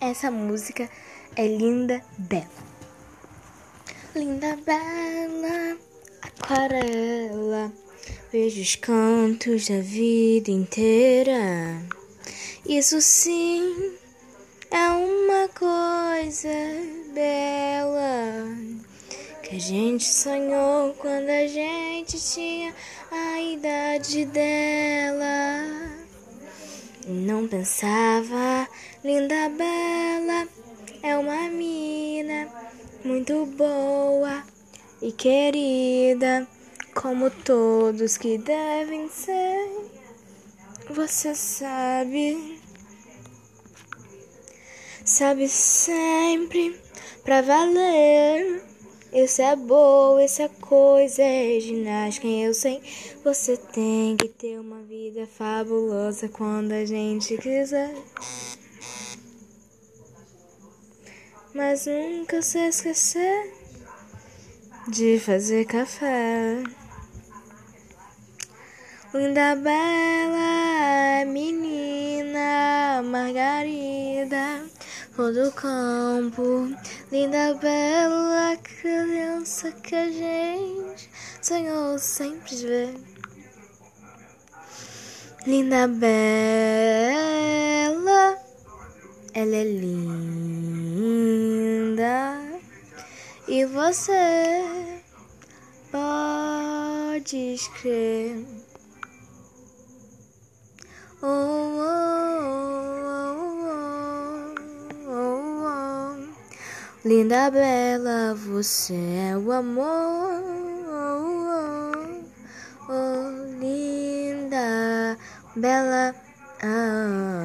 Essa música é linda, bela. Linda, bela, aquarela. Vejo os cantos da vida inteira. Isso sim é uma coisa bela que a gente sonhou quando a gente tinha a idade dela. Não pensava, linda, bela, é uma mina muito boa e querida, como todos que devem ser. Você sabe, sabe sempre pra valer. Isso é boa, isso é coisa, é ginástica, eu sei. Você tem que ter uma vida fabulosa quando a gente quiser. Mas nunca se esquecer de fazer café. Linda, bela menina Margarida, flor do campo. Linda, bela criança que a gente sonhou sempre ver. Linda, bela, ela é linda e você pode escrever. Oh, oh, oh. Linda, bela, você é o amor. Oh, linda, bela. Ah.